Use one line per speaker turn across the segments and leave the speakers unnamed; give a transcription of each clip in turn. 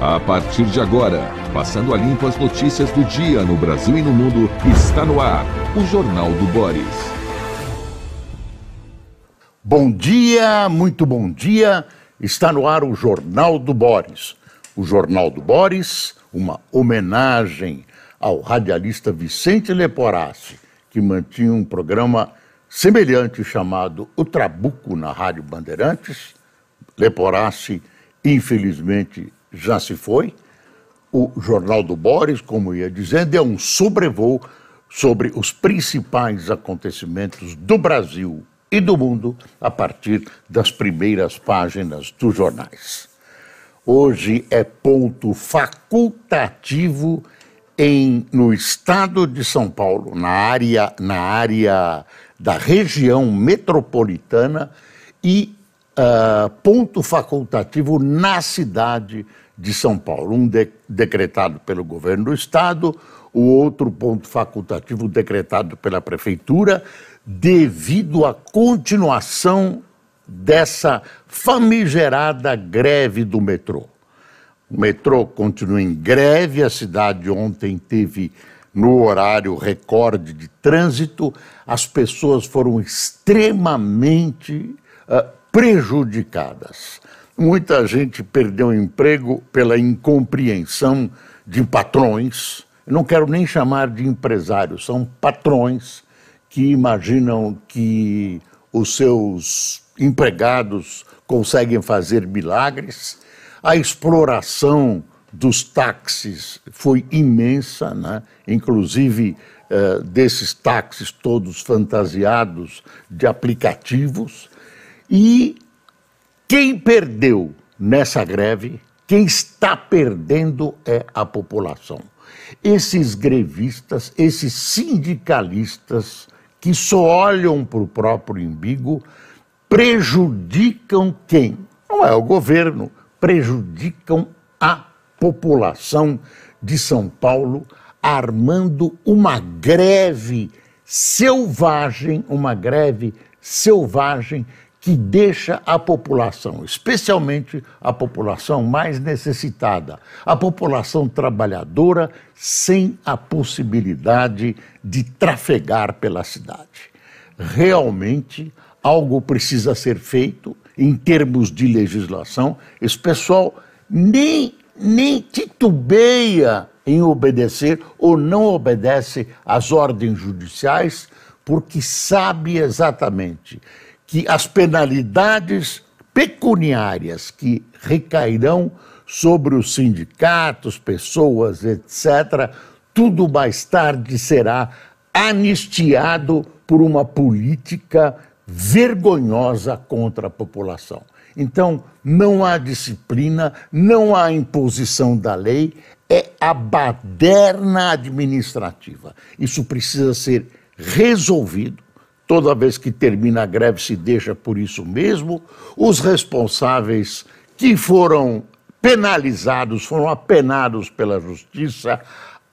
A partir de agora, passando a limpo as notícias do dia no Brasil e no mundo, está no ar o Jornal do Boris.
Bom dia, muito bom dia. Está no ar o Jornal do Boris. O Jornal do Boris, uma homenagem ao radialista Vicente Leporassi, que mantinha um programa semelhante chamado O Trabuco na Rádio Bandeirantes. Leporassi, infelizmente, já se foi. O Jornal do Boris, como ia dizendo, é um sobrevoo sobre os principais acontecimentos do Brasil e do mundo a partir das primeiras páginas dos jornais. Hoje é ponto facultativo em, no estado de São Paulo, na área, na área da região metropolitana e uh, ponto facultativo na cidade de São Paulo. Um de, decretado pelo governo do estado, o outro ponto facultativo decretado pela prefeitura, devido à continuação dessa famigerada greve do metrô. O metrô continua em greve, a cidade ontem teve no horário recorde de trânsito, as pessoas foram extremamente uh, prejudicadas. Muita gente perdeu emprego pela incompreensão de patrões. Não quero nem chamar de empresários, são patrões que imaginam que os seus empregados conseguem fazer milagres. A exploração dos táxis foi imensa, né? inclusive uh, desses táxis todos fantasiados de aplicativos. E quem perdeu nessa greve, quem está perdendo é a população. Esses grevistas, esses sindicalistas que só olham para o próprio umbigo, prejudicam quem? Não é o governo, prejudicam a população de São Paulo, armando uma greve selvagem, uma greve selvagem que deixa a população, especialmente a população mais necessitada, a população trabalhadora, sem a possibilidade de trafegar pela cidade. Realmente, algo precisa ser feito em termos de legislação. Esse pessoal nem, nem titubeia em obedecer ou não obedece às ordens judiciais, porque sabe exatamente que as penalidades pecuniárias que recairão sobre os sindicatos, pessoas, etc., tudo mais tarde será anistiado por uma política vergonhosa contra a população. Então, não há disciplina, não há imposição da lei, é a baderna administrativa. Isso precisa ser resolvido Toda vez que termina a greve se deixa por isso mesmo. Os responsáveis que foram penalizados, foram apenados pela justiça,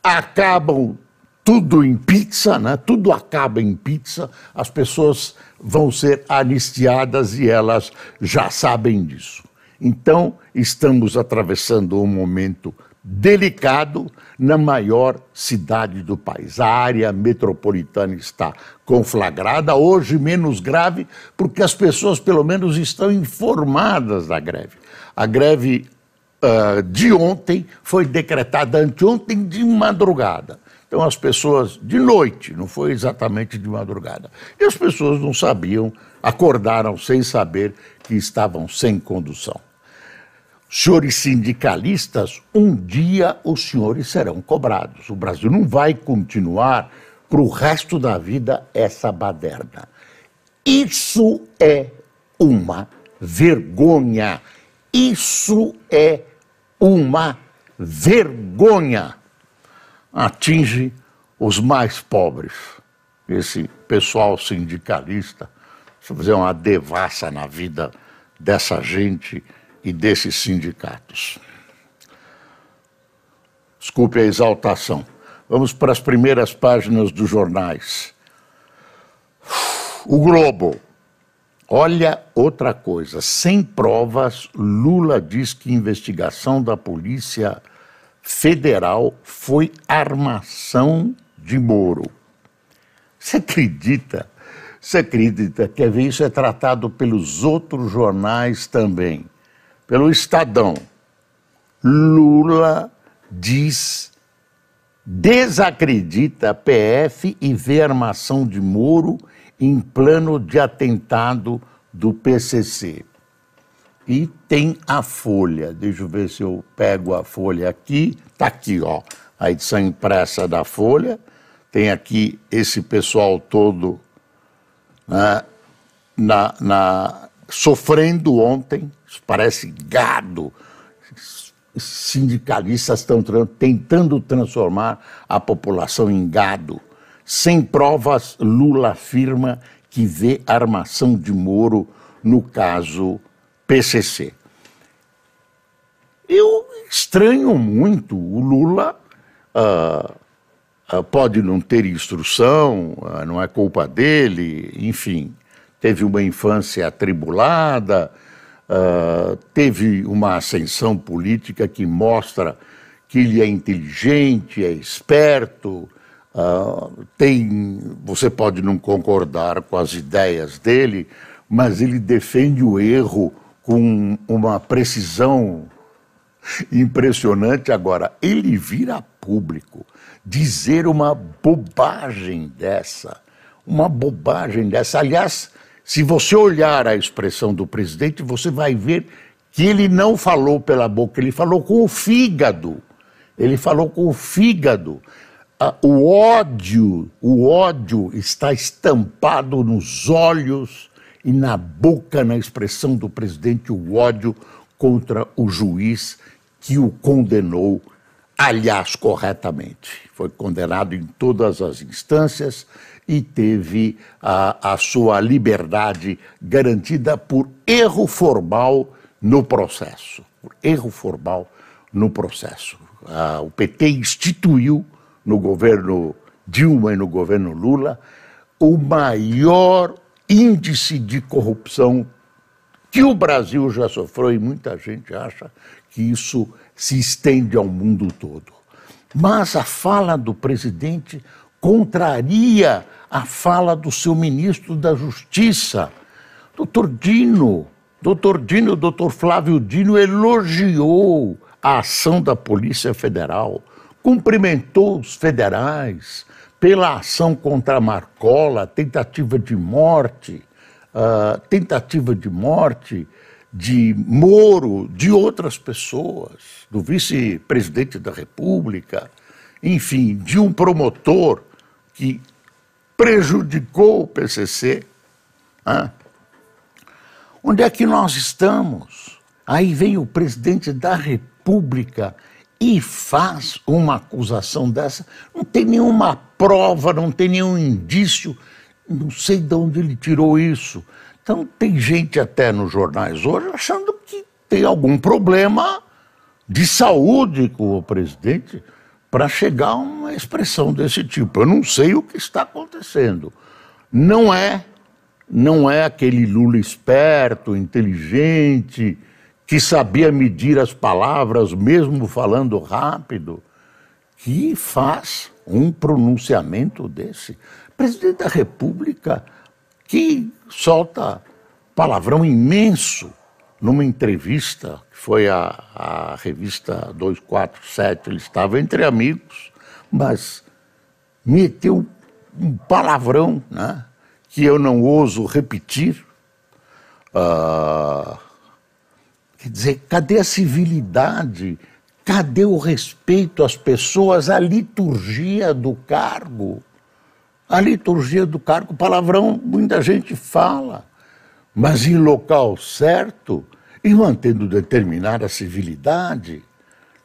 acabam tudo em pizza, né? tudo acaba em pizza, as pessoas vão ser anistiadas e elas já sabem disso. Então, estamos atravessando um momento delicado na maior cidade do país. A área metropolitana está conflagrada, hoje menos grave, porque as pessoas, pelo menos, estão informadas da greve. A greve uh, de ontem foi decretada anteontem de madrugada. Então, as pessoas, de noite, não foi exatamente de madrugada. E as pessoas não sabiam, acordaram sem saber que estavam sem condução. Senhores sindicalistas, um dia os senhores serão cobrados. O Brasil não vai continuar para o resto da vida essa baderna. Isso é uma vergonha. Isso é uma vergonha. Atinge os mais pobres. Esse pessoal sindicalista, se fazer uma devassa na vida dessa gente e desses sindicatos. Desculpe a exaltação. Vamos para as primeiras páginas dos jornais. O Globo. Olha outra coisa, sem provas, Lula diz que investigação da Polícia Federal foi armação de Moro. Você acredita? Você acredita? Quer ver? Isso é tratado pelos outros jornais também. Pelo Estadão. Lula diz, desacredita PF e vê armação de Moro em plano de atentado do PCC. E tem a folha, deixa eu ver se eu pego a folha aqui, está aqui, ó, a edição impressa da folha, tem aqui esse pessoal todo né, na, na, sofrendo ontem, parece gado, sindicalistas estão tentando transformar a população em gado. Sem provas, Lula afirma que vê armação de Moro no caso PCC. Eu estranho muito o Lula. Uh, pode não ter instrução, uh, não é culpa dele, enfim, teve uma infância atribulada, teve uma ascensão política que mostra que ele é inteligente, é esperto, Uh, tem, você pode não concordar com as ideias dele, mas ele defende o erro com uma precisão impressionante. Agora, ele vira público dizer uma bobagem dessa, uma bobagem dessa. Aliás, se você olhar a expressão do presidente, você vai ver que ele não falou pela boca, ele falou com o fígado. Ele falou com o fígado o ódio, o ódio está estampado nos olhos e na boca, na expressão do presidente, o ódio contra o juiz que o condenou, aliás, corretamente. Foi condenado em todas as instâncias e teve a, a sua liberdade garantida por erro formal no processo. Por erro formal no processo. Ah, o PT instituiu no governo Dilma e no governo Lula, o maior índice de corrupção que o Brasil já sofreu e muita gente acha que isso se estende ao mundo todo. Mas a fala do presidente contraria a fala do seu ministro da Justiça, doutor Dino. Doutor Dino, doutor Flávio Dino elogiou a ação da Polícia Federal cumprimentou os federais pela ação contra Marcola, tentativa de morte, uh, tentativa de morte de Moro, de outras pessoas, do vice-presidente da República, enfim, de um promotor que prejudicou o PCC. Onde é que nós estamos? Aí vem o presidente da República e faz uma acusação dessa, não tem nenhuma prova, não tem nenhum indício, não sei de onde ele tirou isso. Então, tem gente até nos jornais hoje achando que tem algum problema de saúde com o presidente para chegar a uma expressão desse tipo. Eu não sei o que está acontecendo. Não é, não é aquele Lula esperto, inteligente, que sabia medir as palavras, mesmo falando rápido, que faz um pronunciamento desse. Presidente da República que solta palavrão imenso numa entrevista, que foi a, a revista 247, ele estava entre amigos, mas meteu um palavrão né, que eu não ouso repetir. Uh, Quer dizer, cadê a civilidade? Cadê o respeito às pessoas, a liturgia do cargo? A liturgia do cargo, palavrão, muita gente fala, mas em local certo e mantendo determinada civilidade.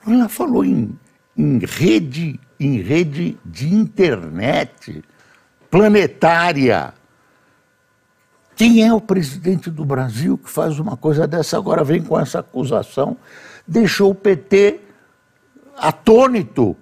Ela falou em, em rede, em rede de internet planetária. Quem é o presidente do Brasil que faz uma coisa dessa? Agora vem com essa acusação. Deixou o PT atônito.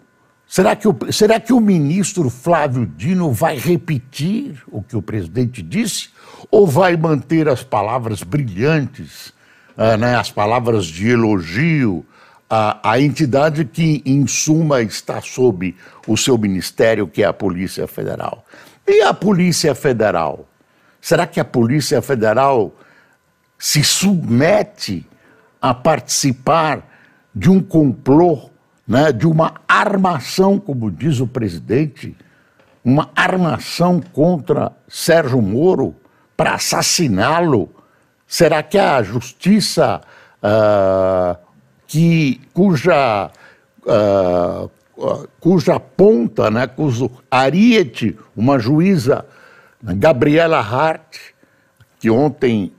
Será que, o, será que o ministro Flávio Dino vai repetir o que o presidente disse? ou vai manter as palavras brilhantes, uh, né, as palavras de elogio à, à entidade que, em suma, está sob o seu ministério, que é a Polícia Federal? E a Polícia Federal? Será que a Polícia Federal se submete a participar de um complô, né, de uma armação, como diz o presidente, uma armação contra Sérgio Moro para assassiná-lo? Será que a justiça uh, que, cuja, uh, cuja ponta, né, cujo ariete, uma juíza, Gabriela Hart, que ontem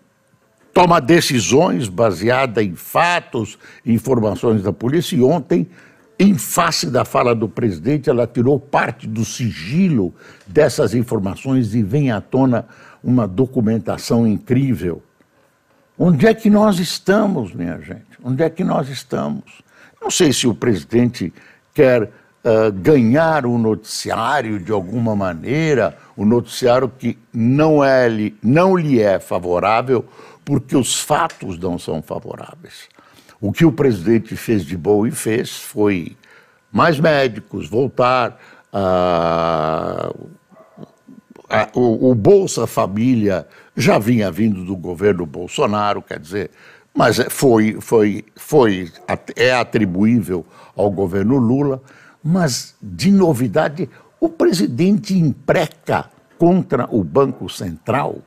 toma decisões baseadas em fatos, informações da polícia, e ontem, em face da fala do presidente, ela tirou parte do sigilo dessas informações e vem à tona uma documentação incrível. Onde é que nós estamos, minha gente? Onde é que nós estamos? Não sei se o presidente quer uh, ganhar o noticiário de alguma maneira, o noticiário que não, é, não lhe é favorável, porque os fatos não são favoráveis. O que o presidente fez de bom e fez foi mais médicos, voltar a. o, o Bolsa Família já vinha vindo do governo Bolsonaro, quer dizer, mas é, foi, foi, foi, é atribuível ao governo Lula, mas de novidade, o presidente impreca contra o Banco Central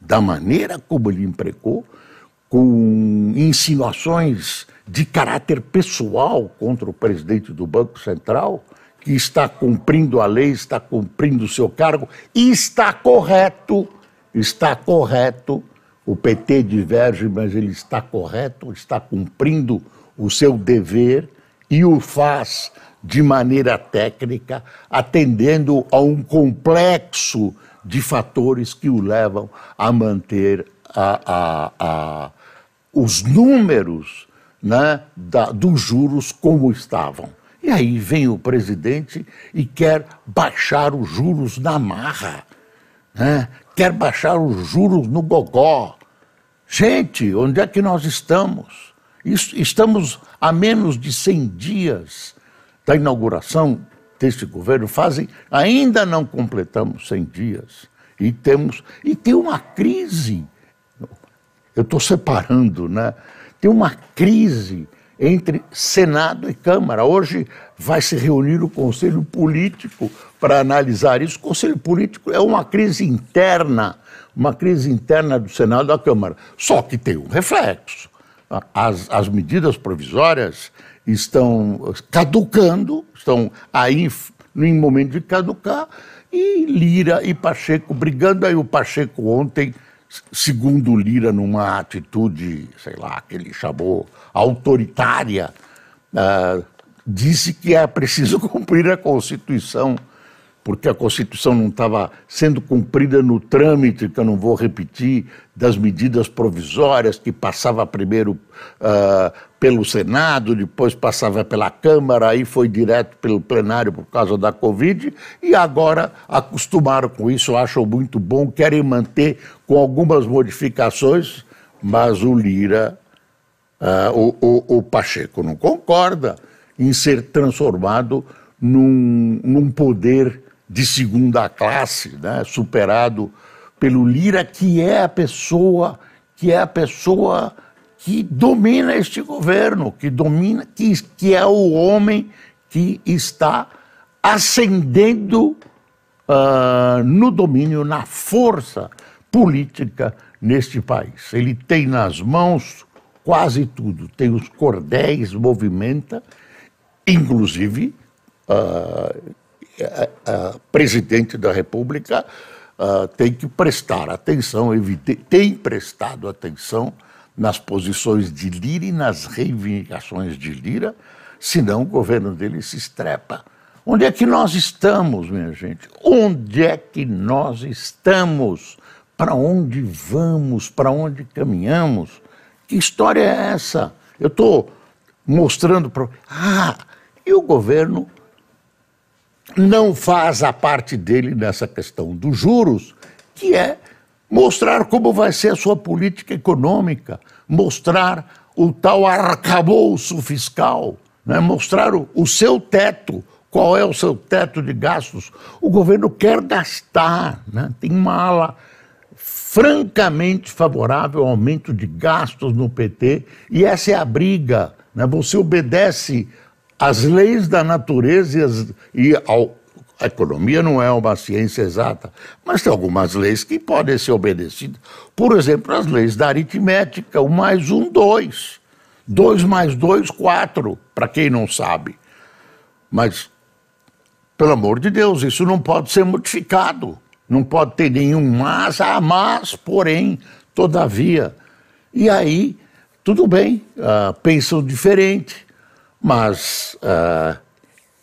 da maneira como ele imprecou, com insinuações de caráter pessoal contra o presidente do Banco Central, que está cumprindo a lei, está cumprindo o seu cargo, e está correto, está correto o PT diverge, mas ele está correto, está cumprindo o seu dever e o faz de maneira técnica, atendendo a um complexo de fatores que o levam a manter a, a, a, os números né, da, dos juros como estavam. E aí vem o presidente e quer baixar os juros na marra, né? quer baixar os juros no gogó, Gente, onde é que nós estamos? Estamos a menos de 100 dias da inauguração deste governo, fazem, ainda não completamos 100 dias. E temos, e tem uma crise, eu estou separando, né? Tem uma crise entre Senado e Câmara. Hoje vai se reunir o Conselho Político para analisar isso. O Conselho Político é uma crise interna uma crise interna do Senado e da Câmara. Só que tem um reflexo. As, as medidas provisórias estão caducando, estão aí em momento de caducar, e Lira e Pacheco brigando. Aí o Pacheco ontem, segundo Lira, numa atitude, sei lá, que ele chamou autoritária, uh, disse que é preciso cumprir a Constituição porque a Constituição não estava sendo cumprida no trâmite, que eu não vou repetir, das medidas provisórias, que passava primeiro uh, pelo Senado, depois passava pela Câmara, aí foi direto pelo plenário por causa da Covid, e agora acostumaram com isso, acham muito bom, querem manter com algumas modificações, mas o Lira, uh, o, o, o Pacheco não concorda em ser transformado num, num poder de segunda classe, né, superado pelo Lira, que é a pessoa, que é a pessoa que domina este governo, que domina, que, que é o homem que está ascendendo uh, no domínio, na força política neste país. Ele tem nas mãos quase tudo, tem os cordéis, movimenta, inclusive uh, a, presidente da República tem que prestar atenção, tem prestado atenção nas posições de Lira e nas reivindicações de Lira, senão o governo dele se estrepa. Onde é que nós estamos, minha gente? Onde é que nós estamos? Para onde vamos? Para onde caminhamos? Que história é essa? Eu estou mostrando para. Ah, e o governo não faz a parte dele nessa questão dos juros, que é mostrar como vai ser a sua política econômica, mostrar o tal arcabouço fiscal, né? mostrar o, o seu teto, qual é o seu teto de gastos. O governo quer gastar, né? tem uma ala francamente favorável ao aumento de gastos no PT, e essa é a briga. Né? Você obedece às leis da natureza e, as, a economia não é uma ciência exata, mas tem algumas leis que podem ser obedecidas. Por exemplo, as leis da aritmética, o mais um, dois. Dois mais dois, quatro, para quem não sabe. Mas, pelo amor de Deus, isso não pode ser modificado. Não pode ter nenhum mas, ah, mas, porém, todavia. E aí, tudo bem, uh, pensam diferente, mas uh,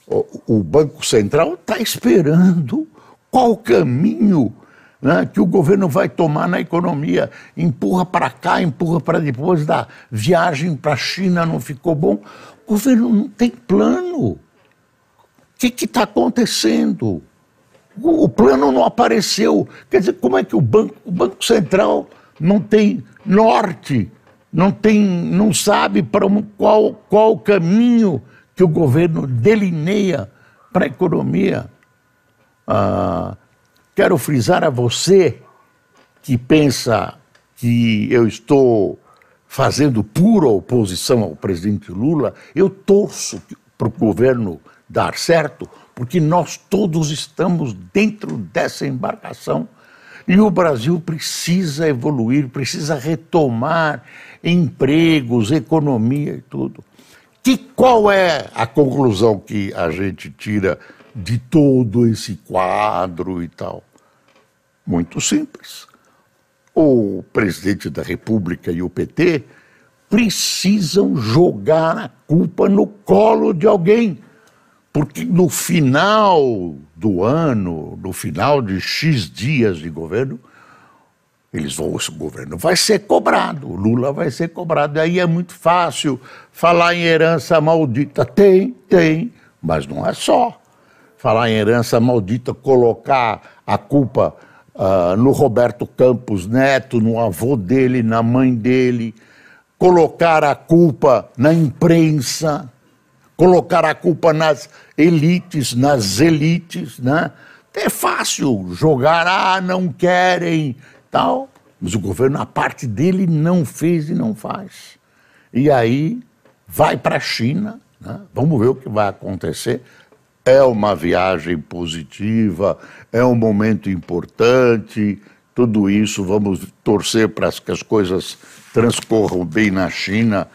o, o, Banco Central está esperando qual caminho né, que o governo vai tomar na economia. Empurra para cá, empurra para depois da viagem para a China, não ficou bom. O governo não tem plano. O que está acontecendo? O, plano não apareceu. Quer dizer, como é que o Banco, o banco Central não tem norte, não, tem, não sabe para um, qual, qual caminho que o governo delineia para a economia? Ah, quero frisar a você que pensa que eu estou fazendo pura oposição ao presidente Lula, eu torço para o governo dar certo, porque nós todos estamos dentro dessa embarcação e o Brasil precisa evoluir, precisa retomar empregos, economia e tudo. Que qual é a conclusão que a gente tira de todo esse quadro e tal? Muito simples. O presidente da República e o PT precisam jogar a culpa no colo de alguém porque no final do ano, no final de X dias de governo, eles vão, o governo vai ser cobrado, o Lula vai ser cobrado. E aí é muito fácil falar em herança maldita. Tem, tem, mas não é só. Falar em herança maldita, colocar a culpa uh, no Roberto Campos Neto, no avô dele, na mãe dele, colocar a culpa na imprensa colocar a culpa nas elites, nas elites, né? É fácil jogar, ah, não querem, tal. Mas o governo, a parte dele, não fez e não faz. E aí vai para a China, né? vamos ver o que vai acontecer. É uma viagem positiva, é um momento importante, tudo isso, vamos torcer para que as coisas transcorram bem na China,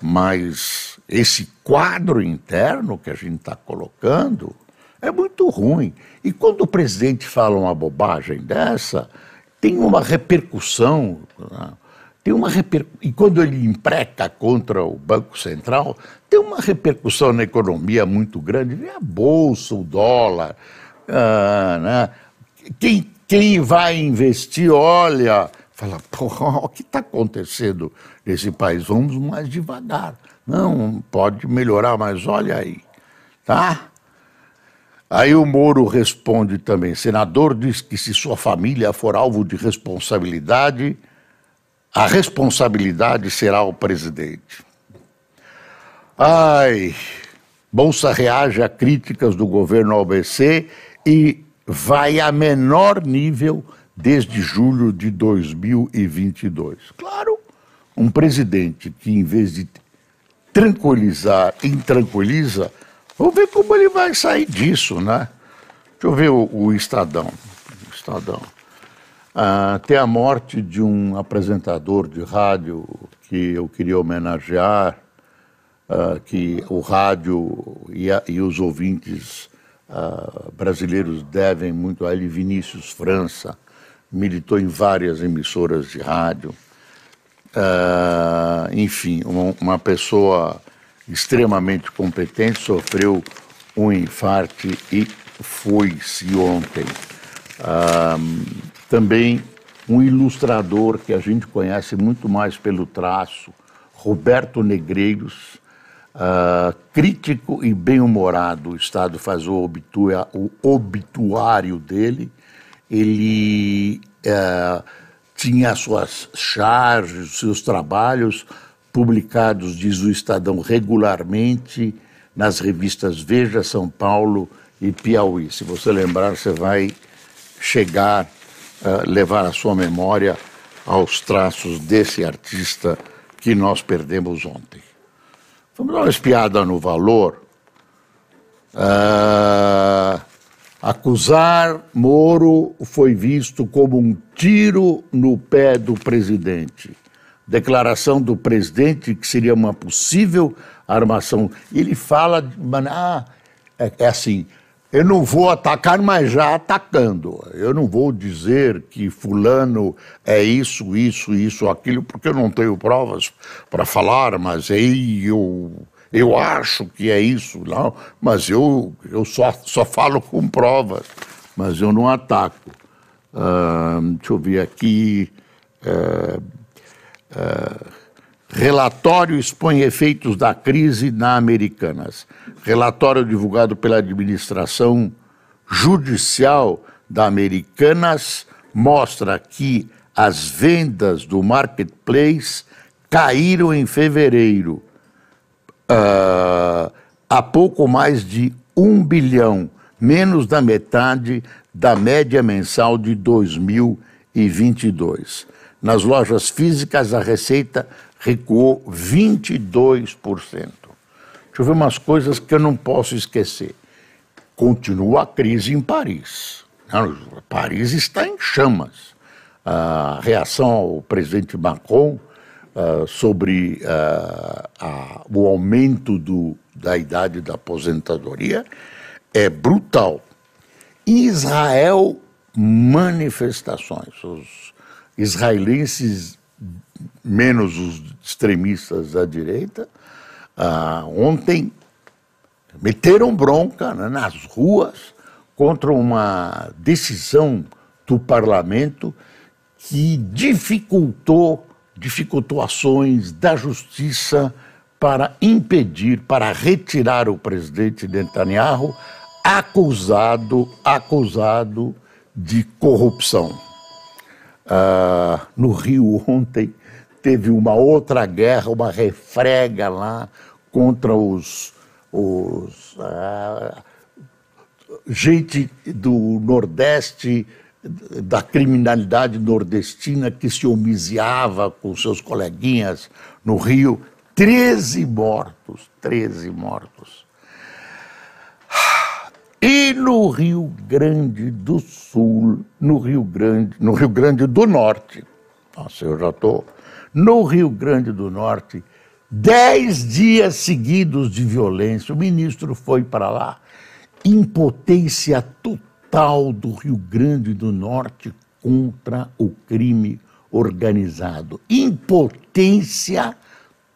mas esse quadro interno que a gente está colocando é muito ruim. E quando o presidente fala uma bobagem dessa, tem uma repercussão. Né? Tem uma reper... E quando ele empreca contra o Banco Central, tem uma repercussão na economia muito grande. Vem a bolsa, o dólar. Ah, né? quem, quem vai investir, olha, fala, porra, o que está acontecendo nesse país? Vamos mais devagar. Não, pode melhorar, mas olha aí, tá? Aí o Moro responde também: senador diz que se sua família for alvo de responsabilidade, a responsabilidade será o presidente. Ai, Bolsa reage a críticas do governo ABC e vai a menor nível desde julho de 2022. Claro, um presidente que, em vez de tranquilizar, intranquiliza, vamos ver como ele vai sair disso, né? Deixa eu ver o, o Estadão. O Estadão. Ah, tem a morte de um apresentador de rádio que eu queria homenagear, ah, que o rádio e, a, e os ouvintes ah, brasileiros devem muito a ele, Vinícius França, militou em várias emissoras de rádio. Uh, enfim, uma, uma, pessoa extremamente competente sofreu um infarto e foi-se ontem. Uh, também um ilustrador que a gente conhece muito mais pelo traço, Roberto Negreiros, uh, crítico e bem-humorado. O Estado faz o, obituário dele. Ele uh, tinha suas charges, seus trabalhos publicados, diz o Estadão, regularmente nas revistas Veja, São Paulo e Piauí. Se você lembrar, você vai chegar, uh, levar a sua memória aos traços desse artista que nós perdemos ontem. Vamos dar uma espiada no valor. Uh, acusar Moro foi visto como um tiro no pé do presidente. Declaração do presidente que seria uma possível armação. Ele fala, ah, é, é assim, eu não vou atacar, mas já atacando. Eu não vou dizer que fulano é isso, isso, isso, aquilo, porque eu não tenho provas para falar, mas aí eu, eu acho que é isso, não, mas eu, eu só, só falo com provas, mas eu não ataco. Uh, deixa eu ver aqui. Uh, uh, Relatório expõe efeitos da crise na Americanas. Relatório divulgado pela administração judicial da Americanas mostra que as vendas do marketplace caíram em fevereiro uh, a pouco mais de um bilhão, menos da metade da média mensal de 2022. Nas lojas físicas, a receita recuou 22%. Deixa eu ver umas coisas que eu não posso esquecer. Continua a crise em Paris. Paris está em chamas. A reação ao presidente Macron uh, sobre uh, a, o aumento do, da idade da aposentadoria é brutal. Em Israel, manifestações. Os israelenses menos os extremistas da direita, ah, ontem meteram bronca né, nas ruas contra uma decisão do parlamento que dificultou, dificultou ações da justiça para impedir, para retirar o presidente Netanyahu acusado, acusado de corrupção. Ah, no Rio ontem teve uma outra guerra, uma refrega lá contra os, os ah, gente do Nordeste, da criminalidade nordestina que se homiziava com seus coleguinhas no Rio. Treze mortos, treze mortos. E no Rio Grande do Sul, no Rio Grande, no Rio Grande do Norte, nossa, eu já estou no Rio Grande do Norte, dez dias seguidos de violência. O ministro foi para lá. Impotência total do Rio Grande do Norte contra o crime organizado. Impotência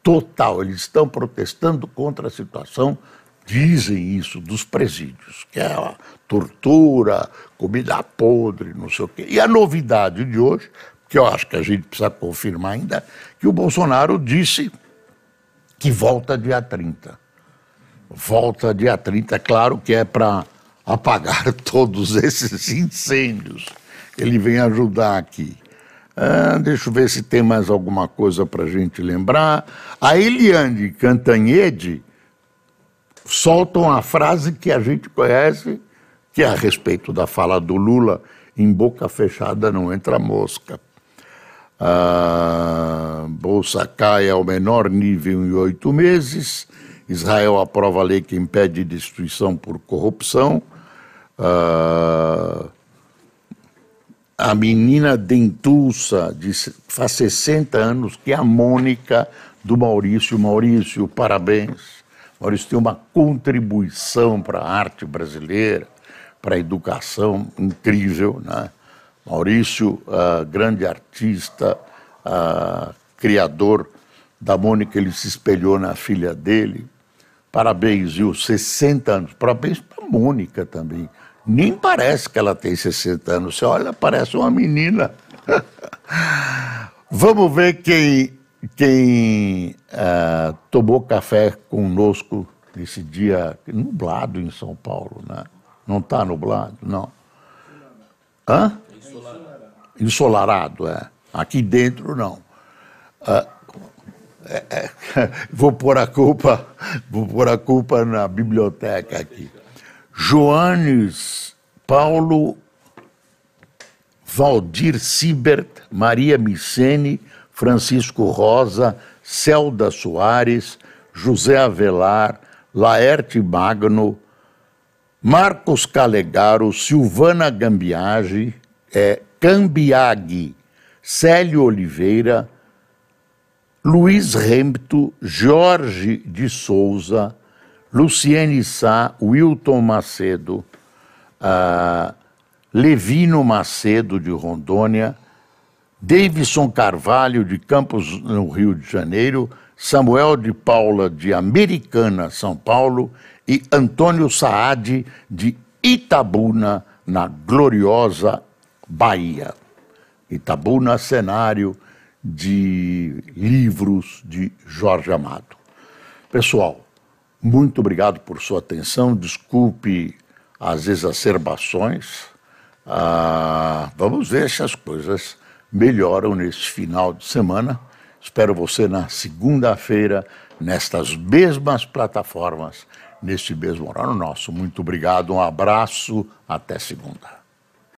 total. Eles estão protestando contra a situação, dizem isso, dos presídios, que é a tortura, comida podre, não sei o quê. E a novidade de hoje, que eu acho que a gente precisa confirmar ainda, que o Bolsonaro disse que volta dia 30. Volta dia 30, é claro que é para apagar todos esses incêndios. Ele vem ajudar aqui. Ah, deixa eu ver se tem mais alguma coisa para a gente lembrar. A Eliane Cantanhede solta uma frase que a gente conhece, que é a respeito da fala do Lula, em boca fechada não entra mosca. A bolsa cai ao menor nível em oito meses. Israel aprova a lei que impede destruição por corrupção. Uh, a menina dentuça, de, faz 60 anos, que é a Mônica do Maurício. Maurício, parabéns. Maurício tem uma contribuição para a arte brasileira, para a educação incrível, né? Maurício, uh, grande artista, uh, criador da Mônica, ele se espelhou na filha dele. Parabéns, viu? 60 anos. Parabéns para a Mônica também. Nem parece que ela tem 60 anos. Você olha, parece uma menina. Vamos ver quem, quem uh, tomou café conosco nesse dia nublado em São Paulo, né? Não está nublado? Não. Hã? Ensolarado, é. Aqui dentro, não. Ah, é, é, vou pôr a culpa, vou pôr a culpa na biblioteca aqui. Joanes Paulo Valdir Sibert, Maria Micene, Francisco Rosa, Celda Soares, José Avelar, Laerte Magno, Marcos Calegaro, Silvana Gambiage, é, Cambiaghi, Célio Oliveira, Luiz Rempto, Jorge de Souza, Luciene Sá, Wilton Macedo, uh, Levino Macedo, de Rondônia, Davidson Carvalho, de Campos, no Rio de Janeiro, Samuel de Paula, de Americana, São Paulo, e Antônio Saad, de Itabuna, na gloriosa Bahia. Itabuna, cenário de livros de Jorge Amado. Pessoal, muito obrigado por sua atenção. Desculpe as exacerbações. Ah, vamos ver se as coisas melhoram nesse final de semana. Espero você na segunda-feira, nestas mesmas plataformas, neste mesmo horário nosso. Muito obrigado, um abraço, até segunda.